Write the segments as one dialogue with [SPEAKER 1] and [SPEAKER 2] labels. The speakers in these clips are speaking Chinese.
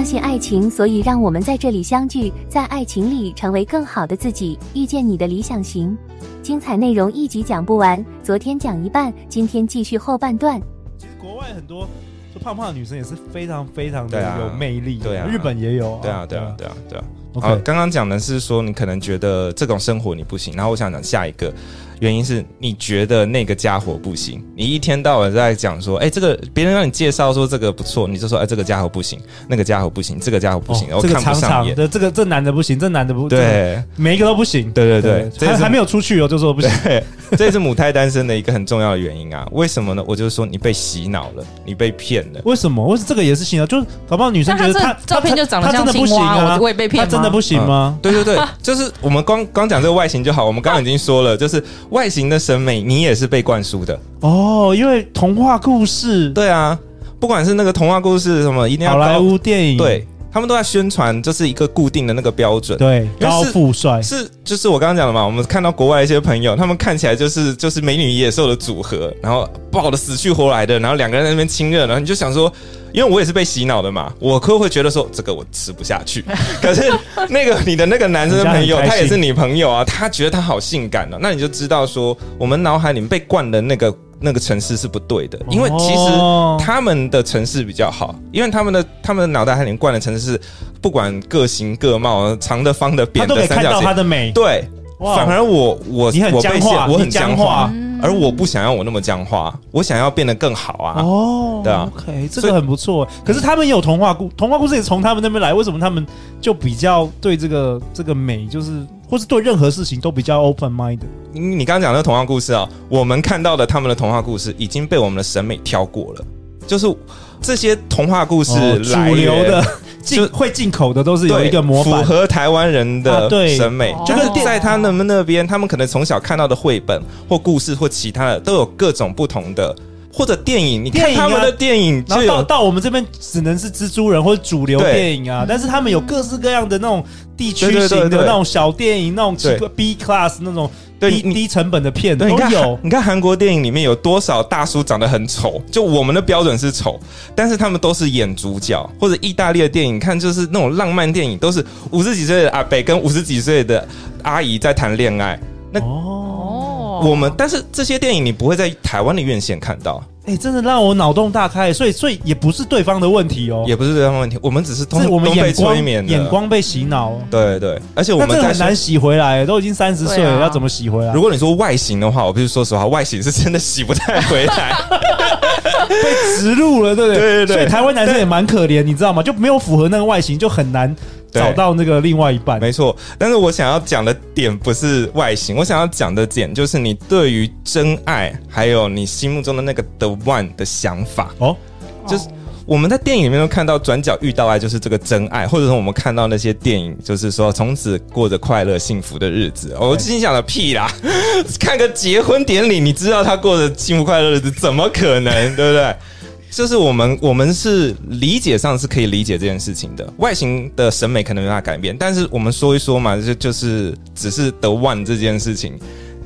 [SPEAKER 1] 相信爱情，所以让我们在这里相聚，在爱情里成为更好的自己，遇见你的理想型。精彩内容一集讲不完，昨天讲一半，今天继续后半段。
[SPEAKER 2] 其实国外很多就胖胖的女生也是非常非常的有魅力，对啊，日本也有，
[SPEAKER 3] 对啊，对啊，对啊，对啊。好，刚刚讲的是说你可能觉得这种生活你不行，然后我想讲下一个。原因是你觉得那个家伙不行，你一天到晚在讲说，哎、欸，这个别人让你介绍说这个不错，你就说，哎、欸，这个家伙不行，那个家伙不行，这个家伙不行，我、哦、看不上眼。
[SPEAKER 2] 的这个这男的不行，这男的不
[SPEAKER 3] 对，
[SPEAKER 2] 每一个都不行。
[SPEAKER 3] 对对对，
[SPEAKER 2] 对还还没有出去哦，就说不行。
[SPEAKER 3] 这也是母胎单身的一个很重要的原因啊。为什么呢？我就是说你被洗脑了，你被骗了。
[SPEAKER 2] 为什么？为什么这个也是洗脑？就是搞不好女生觉得她
[SPEAKER 4] 照片就长得像青蛙，啊、我也被骗吗？
[SPEAKER 2] 真的不行吗？
[SPEAKER 3] 嗯、对对对，就是我们光光讲这个外形就好。我们刚刚已经说了，就是外形的审美。你也是被灌输的
[SPEAKER 2] 哦，因为童话故事，
[SPEAKER 3] 对啊，不管是那个童话故事什么，一定要
[SPEAKER 2] 好莱坞电影，
[SPEAKER 3] 对，他们都在宣传，就是一个固定的那个标准，
[SPEAKER 2] 对，高富帅
[SPEAKER 3] 是就是我刚刚讲的嘛，我们看到国外一些朋友，他们看起来就是就是美女野兽的组合，然后抱的死去活来的，然后两个人在那边亲热，然后你就想说。因为我也是被洗脑的嘛，我可会觉得说这个我吃不下去。可是那个你的那个男生的朋友，他也是你朋友啊，他觉得他好性感呢、啊，那你就知道说我们脑海里面被灌的那个那个城市是不对的，因为其实他们的城市比较好，因为他们的他们的脑袋海里面灌的城市是不管各型各貌，长的、方的、扁的、三角形，他都可以看到他
[SPEAKER 2] 的美。
[SPEAKER 3] 对，反而我我
[SPEAKER 2] 你很僵化，
[SPEAKER 3] 我很僵化。而我不想要我那么僵化，我想要变得更好啊！哦，对啊
[SPEAKER 2] ，OK，这个很不错。可是他们也有童话故，童话故事也从他们那边来。为什么他们就比较对这个这个美，就是或是对任何事情都比较 open mind？
[SPEAKER 3] 你你刚刚讲的童话故事啊，我们看到的他们的童话故事已经被我们的审美挑过了，就是这些童话故事来
[SPEAKER 2] 主流的。进会进口的都是有一个模板，
[SPEAKER 3] 符合台湾人的审美，啊、就是在他们那边，他们可能从小看到的绘本或故事或其他的都有各种不同的，或者电影，你看他们的电影，
[SPEAKER 2] 然后到到我们这边只能是蜘蛛人或者主流电影啊，但是他们有各式各样的那种地区型的那种小电影，那种 B class 那种。低低成本的片都有。
[SPEAKER 3] 你看韩国电影里面有多少大叔长得很丑？就我们的标准是丑，但是他们都是演主角。或者意大利的电影，看就是那种浪漫电影，都是五十几岁的阿北跟五十几岁的阿姨在谈恋爱。那哦，我们但是这些电影你不会在台湾的院线看到。
[SPEAKER 2] 哎、欸，真的让我脑洞大开，所以所以也不是对方的问题哦，
[SPEAKER 3] 也不是对方的问题，我们只是通
[SPEAKER 2] 是我们眼光
[SPEAKER 3] 催眠
[SPEAKER 2] 眼光被洗脑，
[SPEAKER 3] 对对，而且我们
[SPEAKER 2] 这很难洗回来，都已经三十岁了，啊、要怎么洗回来？
[SPEAKER 3] 如果你说外形的话，我必须说实话，外形是真的洗不太回来，
[SPEAKER 2] 被植入了，对不对？
[SPEAKER 3] 对对对，
[SPEAKER 2] 所以台湾男生也蛮可怜，你知道吗？就没有符合那个外形，就很难。找到那个另外一半，
[SPEAKER 3] 没错。但是我想要讲的点不是外形，我想要讲的点就是你对于真爱，还有你心目中的那个 the one 的想法哦。就是我们在电影里面都看到转角遇到爱就是这个真爱，或者说我们看到那些电影，就是说从此过着快乐幸福的日子。我心想的屁啦，看个结婚典礼，你知道他过着幸福快乐日子，怎么可能？对不对？就是我们，我们是理解上是可以理解这件事情的，外形的审美可能没办法改变，但是我们说一说嘛，就就是只是 the one 这件事情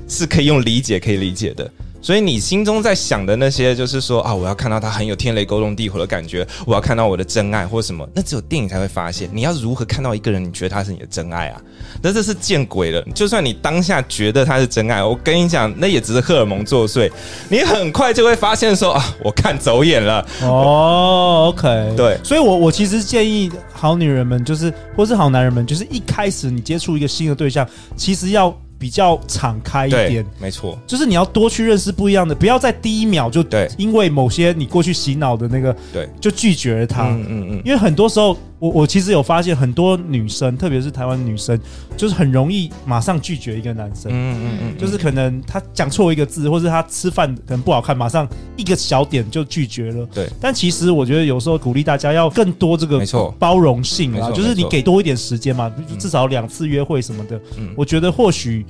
[SPEAKER 3] 是可以用理解可以理解的。所以你心中在想的那些，就是说啊，我要看到他很有天雷勾动地火的感觉，我要看到我的真爱或什么，那只有电影才会发现。你要如何看到一个人，你觉得他是你的真爱啊？那这是见鬼了！就算你当下觉得他是真爱，我跟你讲，那也只是荷尔蒙作祟。你很快就会发现说啊，我看走眼了。
[SPEAKER 2] 哦，OK，
[SPEAKER 3] 对，
[SPEAKER 2] 所以我我其实建议好女人们，就是或是好男人们，就是一开始你接触一个新的对象，其实要。比较敞开一点，
[SPEAKER 3] 没错，
[SPEAKER 2] 就是你要多去认识不一样的，不要在第一秒就对，因为某些你过去洗脑的那个，对，就拒绝了他。嗯嗯嗯，因为很多时候。我我其实有发现很多女生，特别是台湾女生，就是很容易马上拒绝一个男生。嗯嗯嗯，就是可能他讲错一个字，或是他吃饭可能不好看，马上一个小点就拒绝了。对。但其实我觉得有时候鼓励大家要更多这个包容性啊，就是你给多一点时间嘛，至少两次约会什么的。嗯。我觉得或许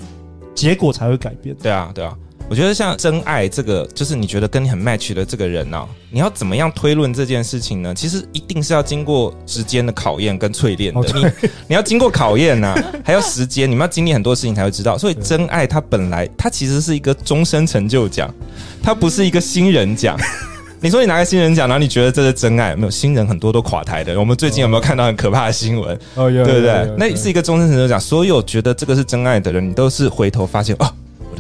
[SPEAKER 2] 结果才会改变。
[SPEAKER 3] 对啊，对啊。我觉得像真爱这个，就是你觉得跟你很 match 的这个人呢、啊，你要怎么样推论这件事情呢？其实一定是要经过时间的考验跟淬炼的。哦、你 你要经过考验呐、啊，还要时间，你们要经历很多事情才会知道。所以真爱它本来它其实是一个终身成就奖，它不是一个新人奖。你说你拿个新人奖，然后你觉得这是真爱？没有，新人很多都垮台的。我们最近有没有看到很可怕的新闻？哦，有，对不对？那是一个终身成就奖，所有觉得这个是真爱的人，你都是回头发现哦。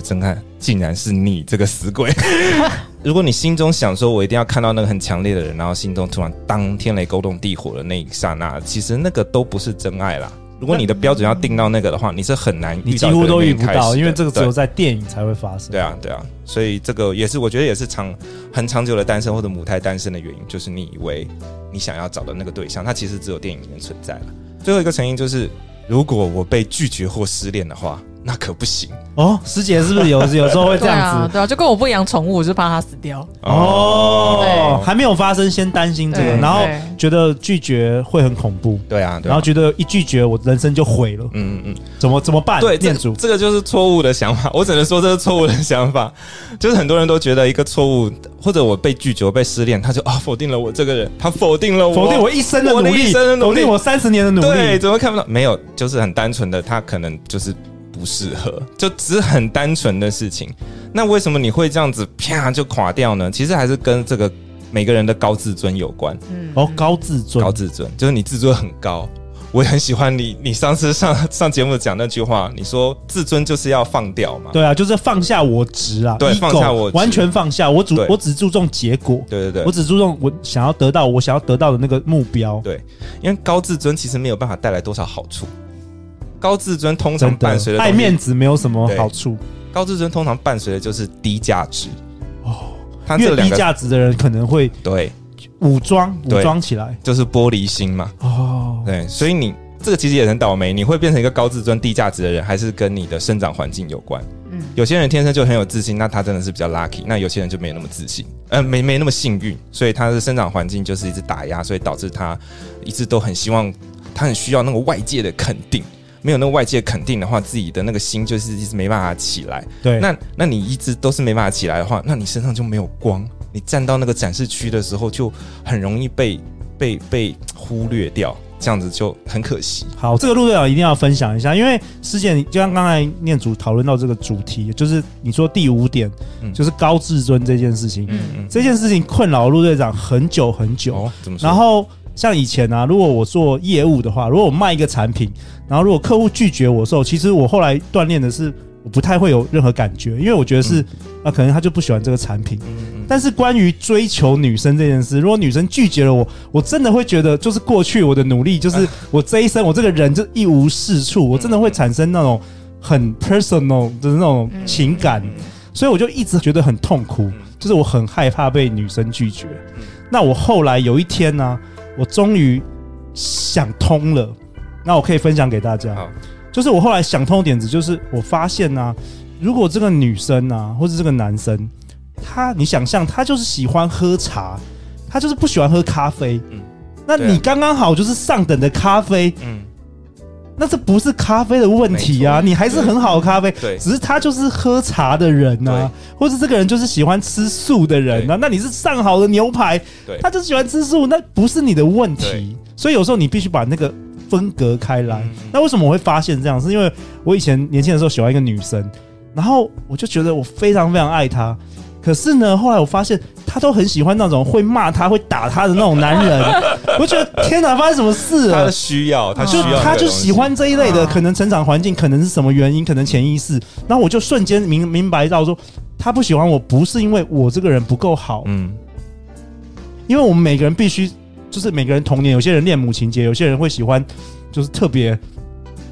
[SPEAKER 3] 真爱竟然是你这个死鬼！如果你心中想说，我一定要看到那个很强烈的人，然后心中突然当天雷勾动地火的那一刹那，其实那个都不是真爱啦。如果你的标准要定到那个的话，你是很难遇到，
[SPEAKER 2] 你几乎都遇不到，因为这个只有在电影才会发生。
[SPEAKER 3] 对啊，对啊，所以这个也是我觉得也是长很长久的单身或者母胎单身的原因，就是你以为你想要找的那个对象，他其实只有电影里面存在了。最后一个成因就是，如果我被拒绝或失恋的话。那可不行
[SPEAKER 2] 哦，师姐是不是有 有时候会这样子？对啊，
[SPEAKER 4] 对啊，就跟我不养宠物，我就怕它死掉。
[SPEAKER 2] 哦，还没有发生，先担心这个，然后觉得拒绝会很恐怖。
[SPEAKER 3] 对啊，
[SPEAKER 2] 然后觉得一拒绝，我人生就毁了。嗯嗯嗯，怎么怎么办？
[SPEAKER 3] 对，店主，这个就是错误的想法。我只能说这是错误的想法，就是很多人都觉得一个错误，或者我被拒绝、我被失恋，他就啊否定了我这个人，他否定了我，
[SPEAKER 2] 否定我一生的努力，否定我三十年的努力。
[SPEAKER 3] 对，怎么看不到？没有，就是很单纯的，他可能就是。不适合，就只是很单纯的事情。那为什么你会这样子啪就垮掉呢？其实还是跟这个每个人的高自尊有关。
[SPEAKER 2] 嗯，哦，高自尊，
[SPEAKER 3] 高自尊，就是你自尊很高。我也很喜欢你，你上次上上节目讲那句话，你说自尊就是要放掉嘛？
[SPEAKER 2] 对啊，就是放下我值啊，
[SPEAKER 3] 对，放下我，
[SPEAKER 2] 完全放下。我主，我只注重结果。
[SPEAKER 3] 对对对，
[SPEAKER 2] 我只注重我想要得到我想要得到的那个目标。
[SPEAKER 3] 对，因为高自尊其实没有办法带来多少好处。高自尊通常伴随的
[SPEAKER 2] 爱面子没有什么好处。
[SPEAKER 3] 高自尊通常伴随的就是低价值
[SPEAKER 2] 哦，他越低价值的人可能会
[SPEAKER 3] 对
[SPEAKER 2] 武装武装起来，
[SPEAKER 3] 就是玻璃心嘛。哦，对，所以你这个其实也很倒霉，你会变成一个高自尊低价值的人，还是跟你的生长环境有关？嗯，有些人天生就很有自信，那他真的是比较 lucky；那有些人就没那么自信，呃，没没那么幸运，所以他的生长环境就是一直打压，所以导致他一直都很希望，他很需要那个外界的肯定。没有那个外界肯定的话，自己的那个心就是一直没办法起来。
[SPEAKER 2] 对，
[SPEAKER 3] 那那你一直都是没办法起来的话，那你身上就没有光。你站到那个展示区的时候，就很容易被被被忽略掉，这样子就很可惜。
[SPEAKER 2] 好，这个陆队长一定要分享一下，因为师姐就像刚才念祖讨论到这个主题，就是你说第五点，嗯、就是高自尊这件事情。嗯嗯，这件事情困扰陆队长很久很久。哦，怎么说？然后。像以前啊，如果我做业务的话，如果我卖一个产品，然后如果客户拒绝我的时候，其实我后来锻炼的是，我不太会有任何感觉，因为我觉得是，啊，可能他就不喜欢这个产品。但是关于追求女生这件事，如果女生拒绝了我，我真的会觉得，就是过去我的努力，就是我这一生我这个人就一无是处，我真的会产生那种很 personal 的那种情感，所以我就一直觉得很痛苦，就是我很害怕被女生拒绝。那我后来有一天呢，啊。我终于想通了，那我可以分享给大家。就是我后来想通的点子，就是我发现呢、啊，如果这个女生啊，或者这个男生，他你想象他就是喜欢喝茶，他就是不喜欢喝咖啡。嗯，那你刚刚好就是上等的咖啡。嗯。那这不是咖啡的问题啊，你还是很好的咖啡，对，只是他就是喝茶的人呐，或者这个人就是喜欢吃素的人呐，那你是上好的牛排，对，他就喜欢吃素，那不是你的问题，所以有时候你必须把那个分隔开来。那为什么我会发现这样？是因为我以前年轻的时候喜欢一个女生，然后我就觉得我非常非常爱她。可是呢，后来我发现他都很喜欢那种会骂他、会打他的那种男人。我觉得天哪，发生什么事了？
[SPEAKER 3] 他需要，他需要，
[SPEAKER 2] 他就喜欢这一类的。可能成长环境，可能是什么原因，可能潜意识。然后我就瞬间明明白到说，他不喜欢我不是因为我这个人不够好，嗯，因为我们每个人必须就是每个人童年，有些人恋母情节，有些人会喜欢就是特别。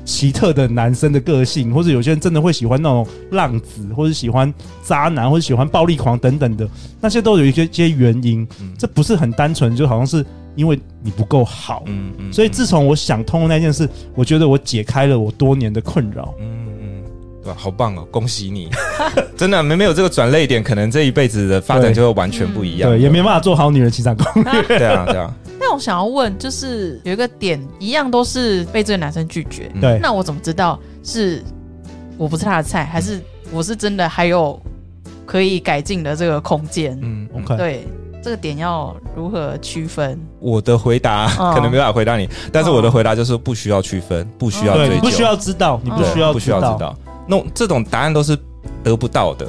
[SPEAKER 2] 奇特的男生的个性，或者有些人真的会喜欢那种浪子，或者喜欢渣男，或者喜欢暴力狂等等的，那些都有一些些原因。嗯、这不是很单纯，就好像是因为你不够好。嗯嗯。所以自从我想通了那件事，我觉得我解开了我多年的困扰。
[SPEAKER 3] 嗯嗯，对吧？好棒哦，恭喜你！真的没没有这个转泪点，可能这一辈子的发展就会完全不一样。
[SPEAKER 2] 对，也没办法做好女人情场攻略。
[SPEAKER 3] 对啊，对啊。
[SPEAKER 4] 那我想要问，就是有一个点，一样都是被这个男生拒绝。
[SPEAKER 2] 对，
[SPEAKER 4] 那我怎么知道是我不是他的菜，还是我是真的还有可以改进的这个空间。
[SPEAKER 3] 嗯
[SPEAKER 2] ，OK，
[SPEAKER 4] 对，这个点要如何区分？
[SPEAKER 3] 我的回答可能没办法回答你，但是我的回答就是不需要区分，不需要追究，
[SPEAKER 2] 不需要知道，你不需要
[SPEAKER 3] 不需要知道。那这种答案都是得不到的，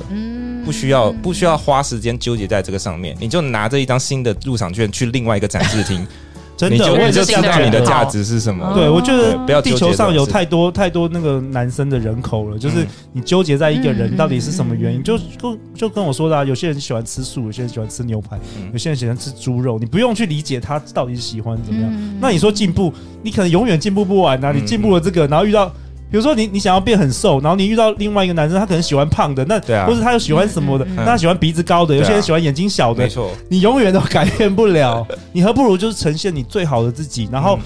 [SPEAKER 3] 不需要不需要花时间纠结在这个上面，你就拿着一张新的入场券去另外一个展示厅。
[SPEAKER 2] 真的，
[SPEAKER 3] 你就，
[SPEAKER 2] 我也
[SPEAKER 3] 就知道你的价值是什么。
[SPEAKER 2] 对，我觉得地球上有太多太多那个男生的人口了，就是你纠结在一个人到底是什么原因，就就就跟我说的，有些人喜欢吃素，有些人喜欢吃牛排，有些人喜欢吃猪肉，你不用去理解他到底喜欢怎么样。那你说进步，你可能永远进步不完啊！你进步了这个，然后遇到。比如说你你想要变很瘦，然后你遇到另外一个男生，他可能喜欢胖的，那对啊，或者他又喜欢什么的，那他喜欢鼻子高的，有些人喜欢眼睛小的，没错，你永远都改变不了，你何不如就是呈现你最好的自己，然后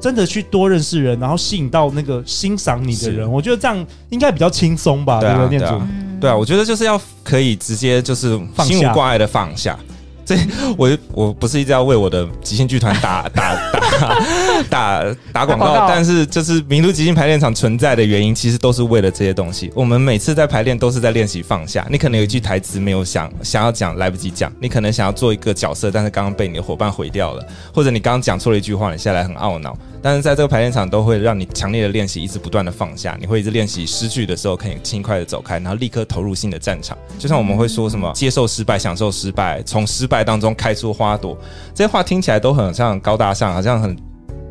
[SPEAKER 2] 真的去多认识人，然后吸引到那个欣赏你的人，我觉得这样应该比较轻松吧，对不对，念祖？
[SPEAKER 3] 对啊，我觉得就是要可以直接就是心无挂碍的放下。这我我不是一直要为我的即兴剧团打打打 打打广告，但是就是名都即兴排练场存在的原因，其实都是为了这些东西。我们每次在排练都是在练习放下。你可能有一句台词没有想想要讲，来不及讲；你可能想要做一个角色，但是刚刚被你的伙伴毁掉了，或者你刚刚讲错了一句话，你下来很懊恼。但是在这个排练场都会让你强烈的练习，一直不断的放下。你会一直练习失去的时候可以轻快的走开，然后立刻投入新的战场。就像我们会说什么接受失败，享受失败，从失败当中开出花朵。这些话听起来都很像高大上，好像很，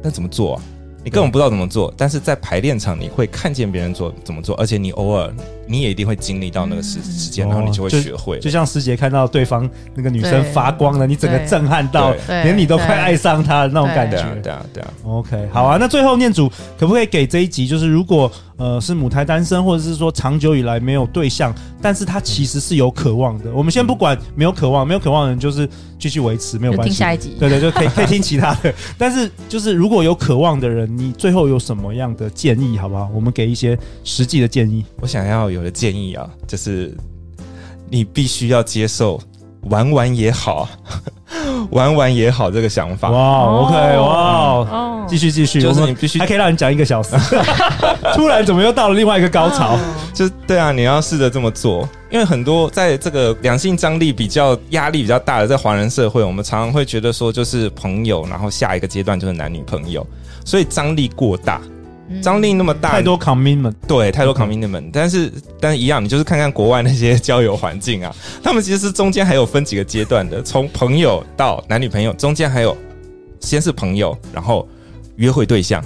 [SPEAKER 3] 但怎么做啊？你根本不知道怎么做。但是在排练场你会看见别人做怎么做，而且你偶尔。你也一定会经历到那个时时间，然后你就会学会。
[SPEAKER 2] 就像师姐看到对方那个女生发光了，你整个震撼到，连你都快爱上她的那种感觉。
[SPEAKER 3] 对啊，对啊。
[SPEAKER 2] OK，好啊。那最后念祖可不可以给这一集，就是如果呃是母胎单身，或者是说长久以来没有对象，但是他其实是有渴望的。我们先不管没有渴望，没有渴望的人就是继续维持没有关系。
[SPEAKER 4] 听下一集。
[SPEAKER 2] 对对，就可以 可以听其他的。但是就是如果有渴望的人，你最后有什么样的建议，好不好？我们给一些实际的建议。
[SPEAKER 3] 我想要。有的建议啊，就是你必须要接受玩玩也好，玩玩也好这个想法。
[SPEAKER 2] 哇，OK，哇，继续继续，
[SPEAKER 3] 就是你必须
[SPEAKER 2] 还可以让你讲一个小时，突然怎么又到了另外一个高潮？
[SPEAKER 3] 就对啊，你要试着这么做，因为很多在这个两性张力比较压力比较大的在华人社会，我们常常会觉得说就是朋友，然后下一个阶段就是男女朋友，所以张力过大。张力那么大，
[SPEAKER 2] 太多 commitment，
[SPEAKER 3] 对，太多 commitment。但是，但是一样，你就是看看国外那些交友环境啊，他们其实是中间还有分几个阶段的，从朋友到男女朋友，中间还有先是朋友，然后约会对象、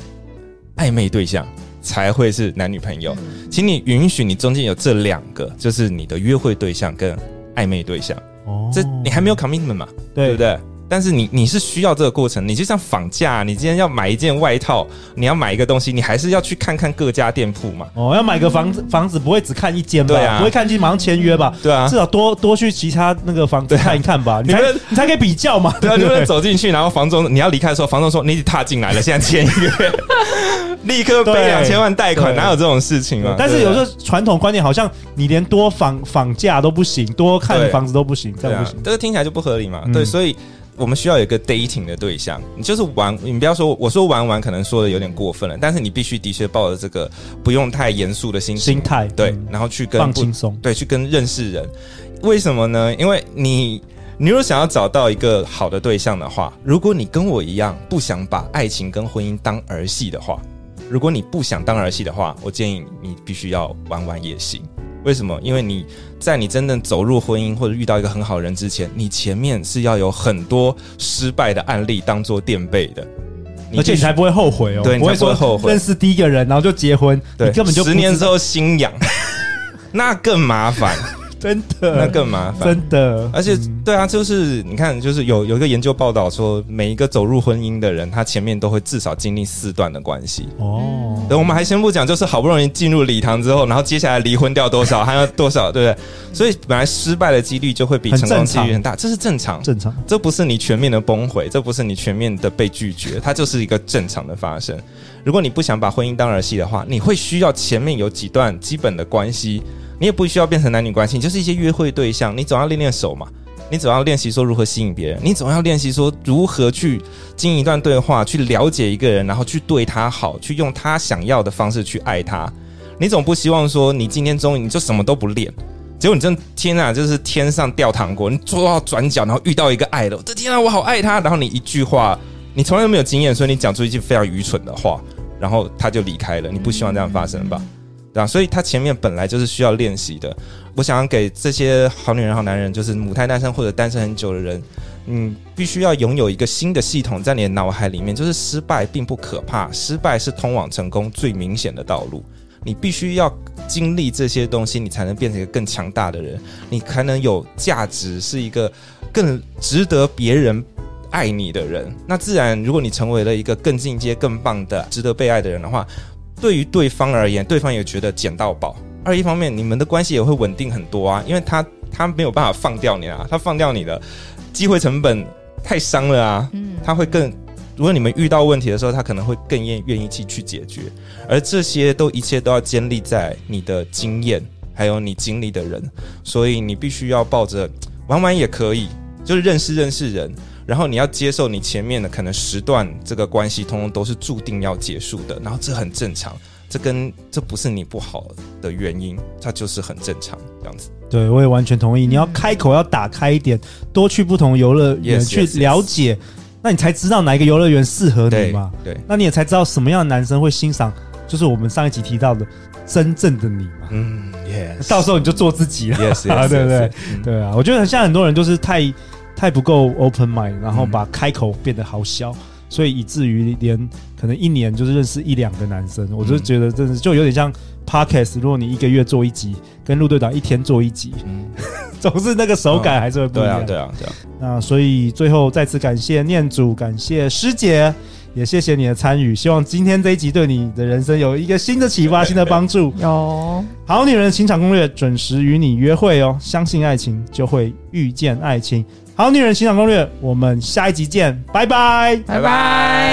[SPEAKER 3] 暧昧对象，才会是男女朋友。请你允许你中间有这两个，就是你的约会对象跟暧昧对象。哦，这你还没有 commitment 嘛？对不对？但是你你是需要这个过程，你就像房价，你今天要买一件外套，你要买一个东西，你还是要去看看各家店铺嘛。
[SPEAKER 2] 哦，要买个房子，房子不会只看一间吧？
[SPEAKER 3] 对啊，
[SPEAKER 2] 不会看就马上签约吧？
[SPEAKER 3] 对啊，
[SPEAKER 2] 至少多多去其他那个房子看一看吧。你才你才可以比较嘛。
[SPEAKER 3] 对啊，你不能走进去，然后房东你要离开的时候，房东说你已经踏进来了，现在签约，立刻背两千万贷款，哪有这种事情啊？
[SPEAKER 2] 但是有时候传统观念好像你连多访访价都不行，多看房子都不行，这样不行。
[SPEAKER 3] 这个听起来就不合理嘛？对，所以。我们需要有一个 dating 的对象，你就是玩，你不要说我说玩玩，可能说的有点过分了，但是你必须的确抱着这个不用太严肃的心
[SPEAKER 2] 心态，
[SPEAKER 3] 对，然后去跟
[SPEAKER 2] 放轻松，
[SPEAKER 3] 对，去跟认识人。为什么呢？因为你，你如果想要找到一个好的对象的话，如果你跟我一样不想把爱情跟婚姻当儿戏的话，如果你不想当儿戏的话，我建议你必须要玩玩也行。为什么？因为你在你真正走入婚姻或者遇到一个很好的人之前，你前面是要有很多失败的案例当做垫背的，
[SPEAKER 2] 而且你才不会后悔哦。
[SPEAKER 3] 对，你才不会后悔。
[SPEAKER 2] 认识第一个人，然后就结婚，对，你根本就
[SPEAKER 3] 十年之后心痒，那更麻烦。
[SPEAKER 2] 真的，
[SPEAKER 3] 那更麻烦。
[SPEAKER 2] 真的，
[SPEAKER 3] 而且，对啊，就是你看，就是有有一个研究报道说，每一个走入婚姻的人，他前面都会至少经历四段的关系。哦，等我们还先不讲，就是好不容易进入礼堂之后，然后接下来离婚掉多少，还要多少，对不对？所以本来失败的几率就会比成功几率很大，这是正常，
[SPEAKER 2] 正常。
[SPEAKER 3] 这不是你全面的崩毁，这不是你全面的被拒绝，它就是一个正常的发生。如果你不想把婚姻当儿戏的话，你会需要前面有几段基本的关系。你也不需要变成男女关系，就是一些约会对象，你总要练练手嘛，你总要练习说如何吸引别人，你总要练习说如何去经营一段对话，去了解一个人，然后去对他好，去用他想要的方式去爱他。你总不希望说你今天终于你就什么都不练，结果你真天啊，就是天上掉糖果，你坐到转角，然后遇到一个爱的，我的天啊，我好爱他。然后你一句话，你从来都没有经验，所以你讲出一句非常愚蠢的话，然后他就离开了。你不希望这样发生吧？对吧？所以他前面本来就是需要练习的。我想给这些好女人、好男人，就是母胎单身或者单身很久的人，嗯，必须要拥有一个新的系统在你的脑海里面，就是失败并不可怕，失败是通往成功最明显的道路。你必须要经历这些东西，你才能变成一个更强大的人，你才能有价值，是一个更值得别人爱你的人。那自然，如果你成为了一个更进阶、更棒的、值得被爱的人的话，对于对方而言，对方也觉得捡到宝。二一方面，你们的关系也会稳定很多啊，因为他他没有办法放掉你啊，他放掉你的机会成本太伤了啊，嗯，他会更。如果你们遇到问题的时候，他可能会更愿愿意去去解决，而这些都一切都要建立在你的经验，还有你经历的人，所以你必须要抱着玩玩也可以，就是认识认识人，然后你要接受你前面的可能十段这个关系，通通都是注定要结束的，然后这很正常，这跟这不是你不好的原因，它就是很正常这样子。
[SPEAKER 2] 对，我也完全同意，你要开口要打开一点，多去不同游乐园去了解。那你才知道哪一个游乐园适合你嘛？对，对，那你也才知道什么样的男生会欣赏，就是我们上一集提到的真正的你嘛。嗯，yes，到时候你就做自己了，yes，啊，对不对？对啊，我觉得像很多人就是太太不够 open mind，然后把开口变得好小。嗯所以以至于连可能一年就是认识一两个男生，我就觉得真的就有点像 Podcast。如果你一个月做一集，跟陆队长一天做一集，嗯，总是那个手感还是会不一样。对啊，对啊，对啊。那所以最后再次感谢念祖，感谢师姐，也谢谢你的参与。希望今天这一集对你的人生有一个新的启发、新的帮助。有好女人情场攻略，准时与你约会哦。相信爱情，就会遇见爱情。好女人情场攻略，我们下一集见，拜拜，
[SPEAKER 4] 拜拜。